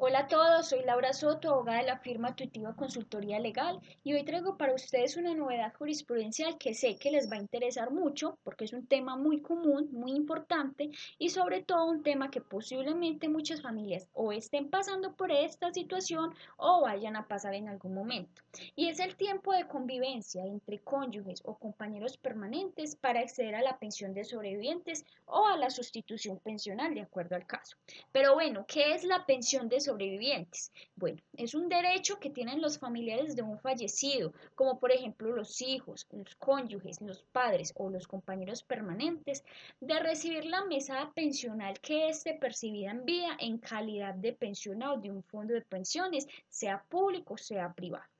Hola a todos, soy Laura Soto, abogada de la firma Tuitiva Consultoría Legal y hoy traigo para ustedes una novedad jurisprudencial que sé que les va a interesar mucho porque es un tema muy común, muy importante y sobre todo un tema que posiblemente muchas familias o estén pasando por esta situación o vayan a pasar en algún momento. Y es el tiempo de convivencia entre cónyuges o compañeros permanentes para acceder a la pensión de sobrevivientes o a la sustitución pensional de acuerdo al caso. Pero bueno, ¿qué es la pensión de sobrevivientes. Bueno, es un derecho que tienen los familiares de un fallecido, como por ejemplo los hijos, los cónyuges, los padres o los compañeros permanentes, de recibir la mesada pensional que éste percibida en vida en calidad de pensionado de un fondo de pensiones, sea público sea privado.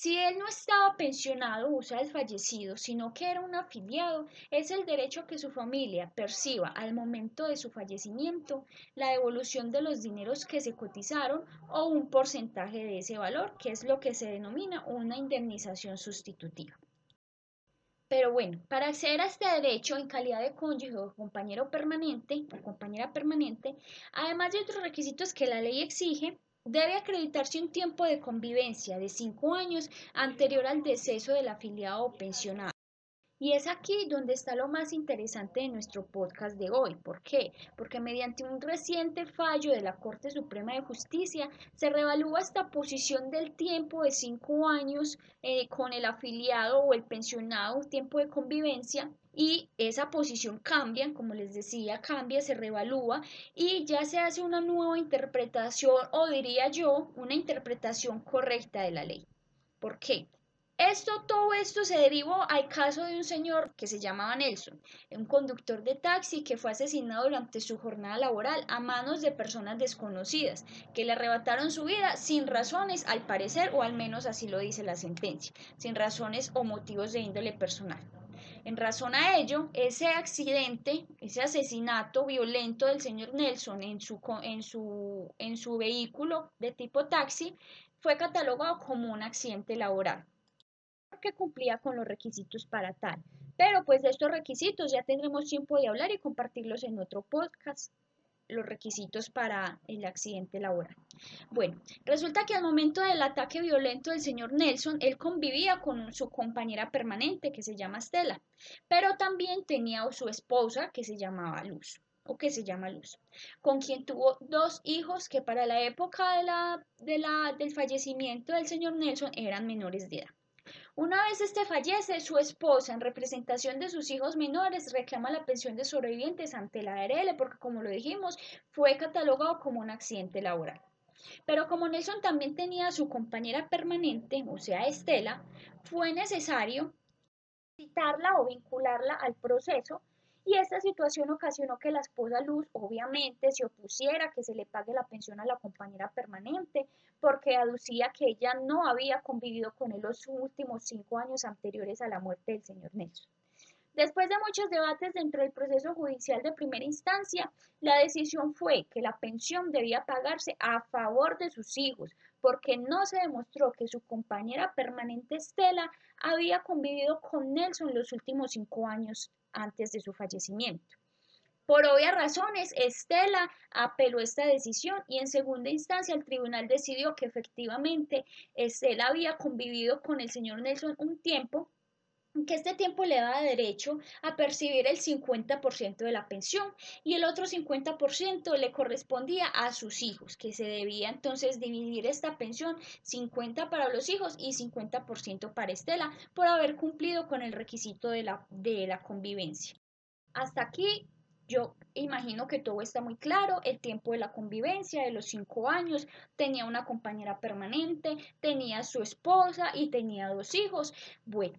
Si él no estaba pensionado, o sea, el fallecido, sino que era un afiliado, es el derecho que su familia perciba al momento de su fallecimiento la devolución de los dineros que se cotizaron o un porcentaje de ese valor, que es lo que se denomina una indemnización sustitutiva. Pero bueno, para acceder a este derecho en calidad de cónyuge o compañero permanente o compañera permanente, además de otros requisitos que la ley exige, Debe acreditarse un tiempo de convivencia de cinco años anterior al deceso del afiliado o pensionado. Y es aquí donde está lo más interesante de nuestro podcast de hoy. ¿Por qué? Porque mediante un reciente fallo de la Corte Suprema de Justicia se revalúa esta posición del tiempo de cinco años eh, con el afiliado o el pensionado, tiempo de convivencia, y esa posición cambia, como les decía, cambia, se revalúa y ya se hace una nueva interpretación o diría yo, una interpretación correcta de la ley. ¿Por qué? Esto, todo esto se derivó al caso de un señor que se llamaba Nelson, un conductor de taxi que fue asesinado durante su jornada laboral a manos de personas desconocidas, que le arrebataron su vida sin razones, al parecer, o al menos así lo dice la sentencia, sin razones o motivos de índole personal. En razón a ello, ese accidente, ese asesinato violento del señor Nelson en su, en su, en su vehículo de tipo taxi fue catalogado como un accidente laboral que cumplía con los requisitos para tal. Pero pues de estos requisitos ya tendremos tiempo de hablar y compartirlos en otro podcast los requisitos para el accidente laboral. Bueno, resulta que al momento del ataque violento del señor Nelson, él convivía con su compañera permanente que se llama Estela, pero también tenía su esposa que se llamaba Luz o que se llama Luz, con quien tuvo dos hijos que para la época de la, de la, del fallecimiento del señor Nelson eran menores de edad. Una vez este fallece, su esposa, en representación de sus hijos menores, reclama la pensión de sobrevivientes ante la ARL porque, como lo dijimos, fue catalogado como un accidente laboral. Pero como Nelson también tenía a su compañera permanente, o sea, Estela, fue necesario citarla o vincularla al proceso y esta situación ocasionó que la esposa Luz obviamente se opusiera a que se le pague la pensión a la compañera permanente porque aducía que ella no había convivido con él los últimos cinco años anteriores a la muerte del señor Nelson. Después de muchos debates dentro del proceso judicial de primera instancia, la decisión fue que la pensión debía pagarse a favor de sus hijos, porque no se demostró que su compañera permanente Estela había convivido con Nelson los últimos cinco años antes de su fallecimiento. Por obvias razones, Estela apeló esta decisión y en segunda instancia el tribunal decidió que efectivamente Estela había convivido con el señor Nelson un tiempo que este tiempo le daba derecho a percibir el 50% de la pensión y el otro 50% le correspondía a sus hijos, que se debía entonces dividir esta pensión 50 para los hijos y 50% para Estela por haber cumplido con el requisito de la, de la convivencia. Hasta aquí yo imagino que todo está muy claro, el tiempo de la convivencia de los cinco años, tenía una compañera permanente, tenía su esposa y tenía dos hijos. Bueno,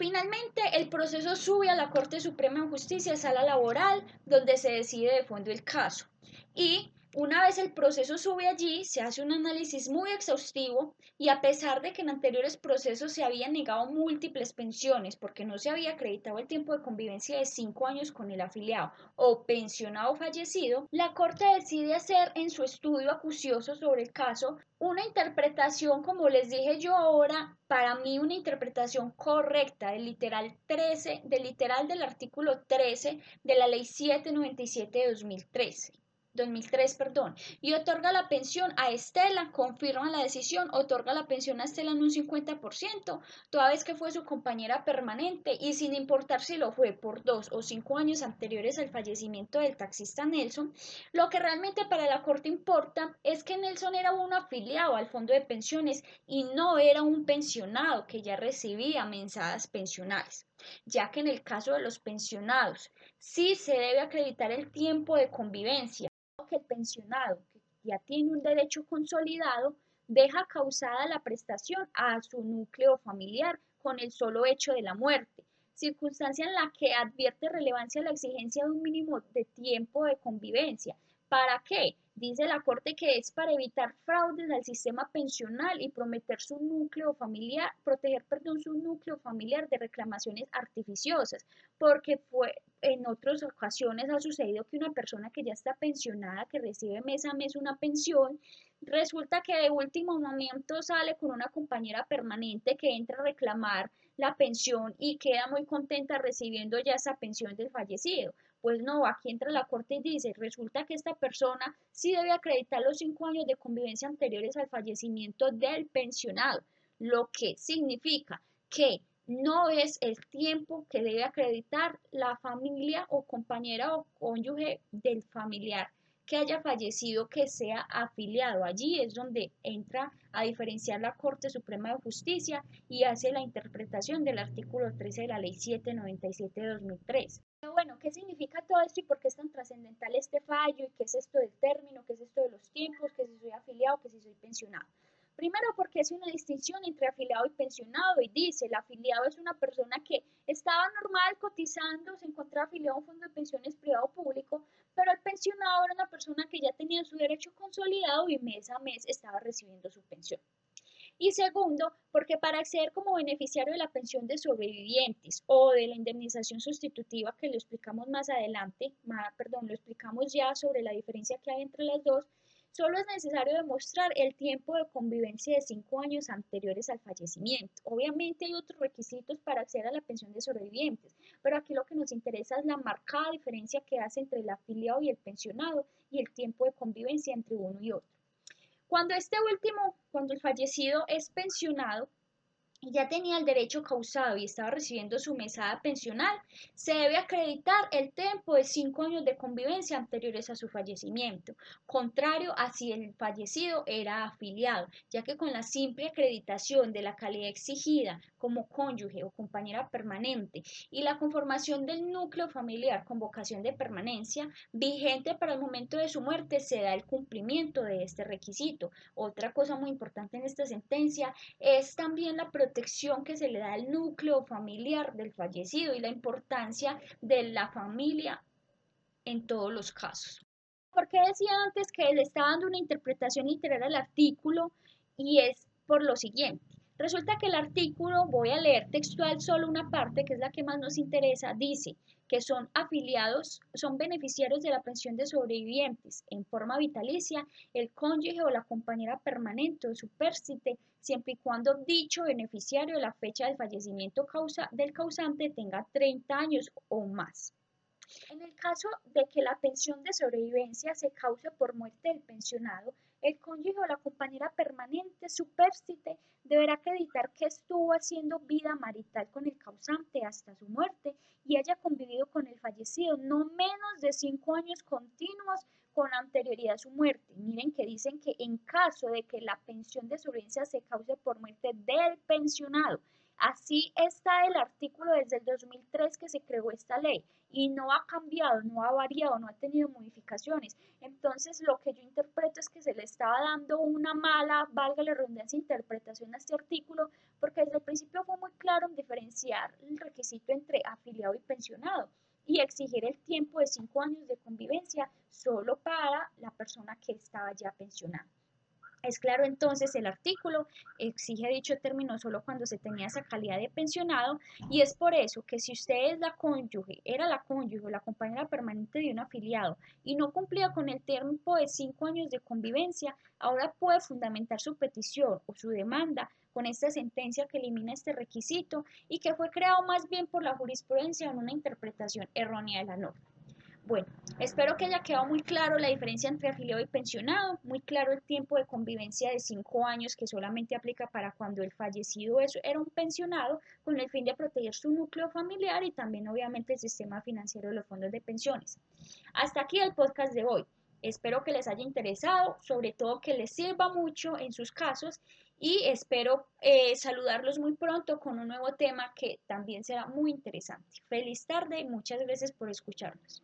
Finalmente, el proceso sube a la Corte Suprema de Justicia, sala laboral, donde se decide de fondo el caso. Y una vez el proceso sube allí, se hace un análisis muy exhaustivo y a pesar de que en anteriores procesos se habían negado múltiples pensiones porque no se había acreditado el tiempo de convivencia de cinco años con el afiliado o pensionado fallecido, la Corte decide hacer en su estudio acucioso sobre el caso una interpretación, como les dije yo ahora, para mí una interpretación correcta del literal 13, del literal del artículo 13 de la Ley 797 de 2013. 2003, perdón, y otorga la pensión a Estela, confirma la decisión, otorga la pensión a Estela en un 50%, toda vez que fue su compañera permanente y sin importar si lo fue por dos o cinco años anteriores al fallecimiento del taxista Nelson, lo que realmente para la Corte importa es que Nelson era un afiliado al fondo de pensiones y no era un pensionado que ya recibía mensadas pensionales ya que en el caso de los pensionados sí se debe acreditar el tiempo de convivencia que el pensionado, que ya tiene un derecho consolidado, deja causada la prestación a su núcleo familiar con el solo hecho de la muerte, circunstancia en la que advierte relevancia la exigencia de un mínimo de tiempo de convivencia. ¿Para qué? Dice la Corte que es para evitar fraudes al sistema pensional y prometer su núcleo familiar, proteger, perdón, su núcleo familiar de reclamaciones artificiosas, porque fue en otras ocasiones ha sucedido que una persona que ya está pensionada, que recibe mes a mes una pensión, resulta que de último momento sale con una compañera permanente que entra a reclamar la pensión y queda muy contenta recibiendo ya esa pensión del fallecido. Pues no, aquí entra la corte y dice, resulta que esta persona sí debe acreditar los cinco años de convivencia anteriores al fallecimiento del pensionado, lo que significa que no es el tiempo que debe acreditar la familia o compañera o cónyuge del familiar que haya fallecido que sea afiliado. Allí es donde entra a diferenciar la Corte Suprema de Justicia y hace la interpretación del artículo 13 de la Ley 797 de 2003 bueno, ¿qué significa todo esto y por qué es tan trascendental este fallo? ¿Y qué es esto del término? ¿Qué es esto de los tiempos? ¿Qué si soy afiliado? ¿Qué si soy pensionado? Primero porque es una distinción entre afiliado y pensionado y dice, el afiliado es una persona que estaba normal cotizando, se encontraba afiliado a un fondo de pensiones privado o público, pero el pensionado era una persona que ya tenía su derecho consolidado y mes a mes estaba recibiendo su pensión. Y segundo, porque para acceder como beneficiario de la pensión de sobrevivientes o de la indemnización sustitutiva, que lo explicamos más adelante, perdón, lo explicamos ya sobre la diferencia que hay entre las dos, solo es necesario demostrar el tiempo de convivencia de cinco años anteriores al fallecimiento. Obviamente hay otros requisitos para acceder a la pensión de sobrevivientes, pero aquí lo que nos interesa es la marcada diferencia que hace entre el afiliado y el pensionado y el tiempo de convivencia entre uno y otro. Cuando este último, cuando el fallecido es pensionado, ya tenía el derecho causado y estaba recibiendo su mesada pensional, se debe acreditar el tiempo de cinco años de convivencia anteriores a su fallecimiento, contrario a si el fallecido era afiliado, ya que con la simple acreditación de la calidad exigida como cónyuge o compañera permanente y la conformación del núcleo familiar con vocación de permanencia vigente para el momento de su muerte, se da el cumplimiento de este requisito. Otra cosa muy importante en esta sentencia es también la protección protección que se le da al núcleo familiar del fallecido y la importancia de la familia en todos los casos. Porque decía antes que le estaba dando una interpretación literal al artículo y es por lo siguiente. Resulta que el artículo, voy a leer textual solo una parte, que es la que más nos interesa, dice que son afiliados, son beneficiarios de la pensión de sobrevivientes en forma vitalicia, el cónyuge o la compañera permanente o supérsite, siempre y cuando dicho beneficiario de la fecha del fallecimiento causa, del causante tenga 30 años o más. En el caso de que la pensión de sobrevivencia se cause por muerte del pensionado, el cónyuge o la compañera permanente supérsite deberá acreditar que estuvo haciendo vida marital con el causante hasta su muerte y haya convivido con el fallecido no menos de cinco años continuos con anterioridad a su muerte. Miren que dicen que en caso de que la pensión de sobrevivencia se cause por muerte del pensionado, Así está el artículo desde el 2003 que se creó esta ley y no ha cambiado, no ha variado, no ha tenido modificaciones. Entonces, lo que yo interpreto es que se le estaba dando una mala, valga la redundancia, interpretación a este artículo, porque desde el principio fue muy claro en diferenciar el requisito entre afiliado y pensionado y exigir el tiempo de cinco años de convivencia solo para la persona que estaba ya pensionada. Es claro entonces el artículo exige dicho término solo cuando se tenía esa calidad de pensionado y es por eso que si usted es la cónyuge, era la cónyuge la compañera permanente de un afiliado y no cumplía con el tiempo de cinco años de convivencia, ahora puede fundamentar su petición o su demanda con esta sentencia que elimina este requisito y que fue creado más bien por la jurisprudencia en una interpretación errónea de la norma. Bueno, espero que haya quedado muy claro la diferencia entre afiliado y pensionado, muy claro el tiempo de convivencia de cinco años que solamente aplica para cuando el fallecido era un pensionado con el fin de proteger su núcleo familiar y también obviamente el sistema financiero de los fondos de pensiones. Hasta aquí el podcast de hoy. Espero que les haya interesado, sobre todo que les sirva mucho en sus casos y espero eh, saludarlos muy pronto con un nuevo tema que también será muy interesante. Feliz tarde y muchas gracias por escucharnos.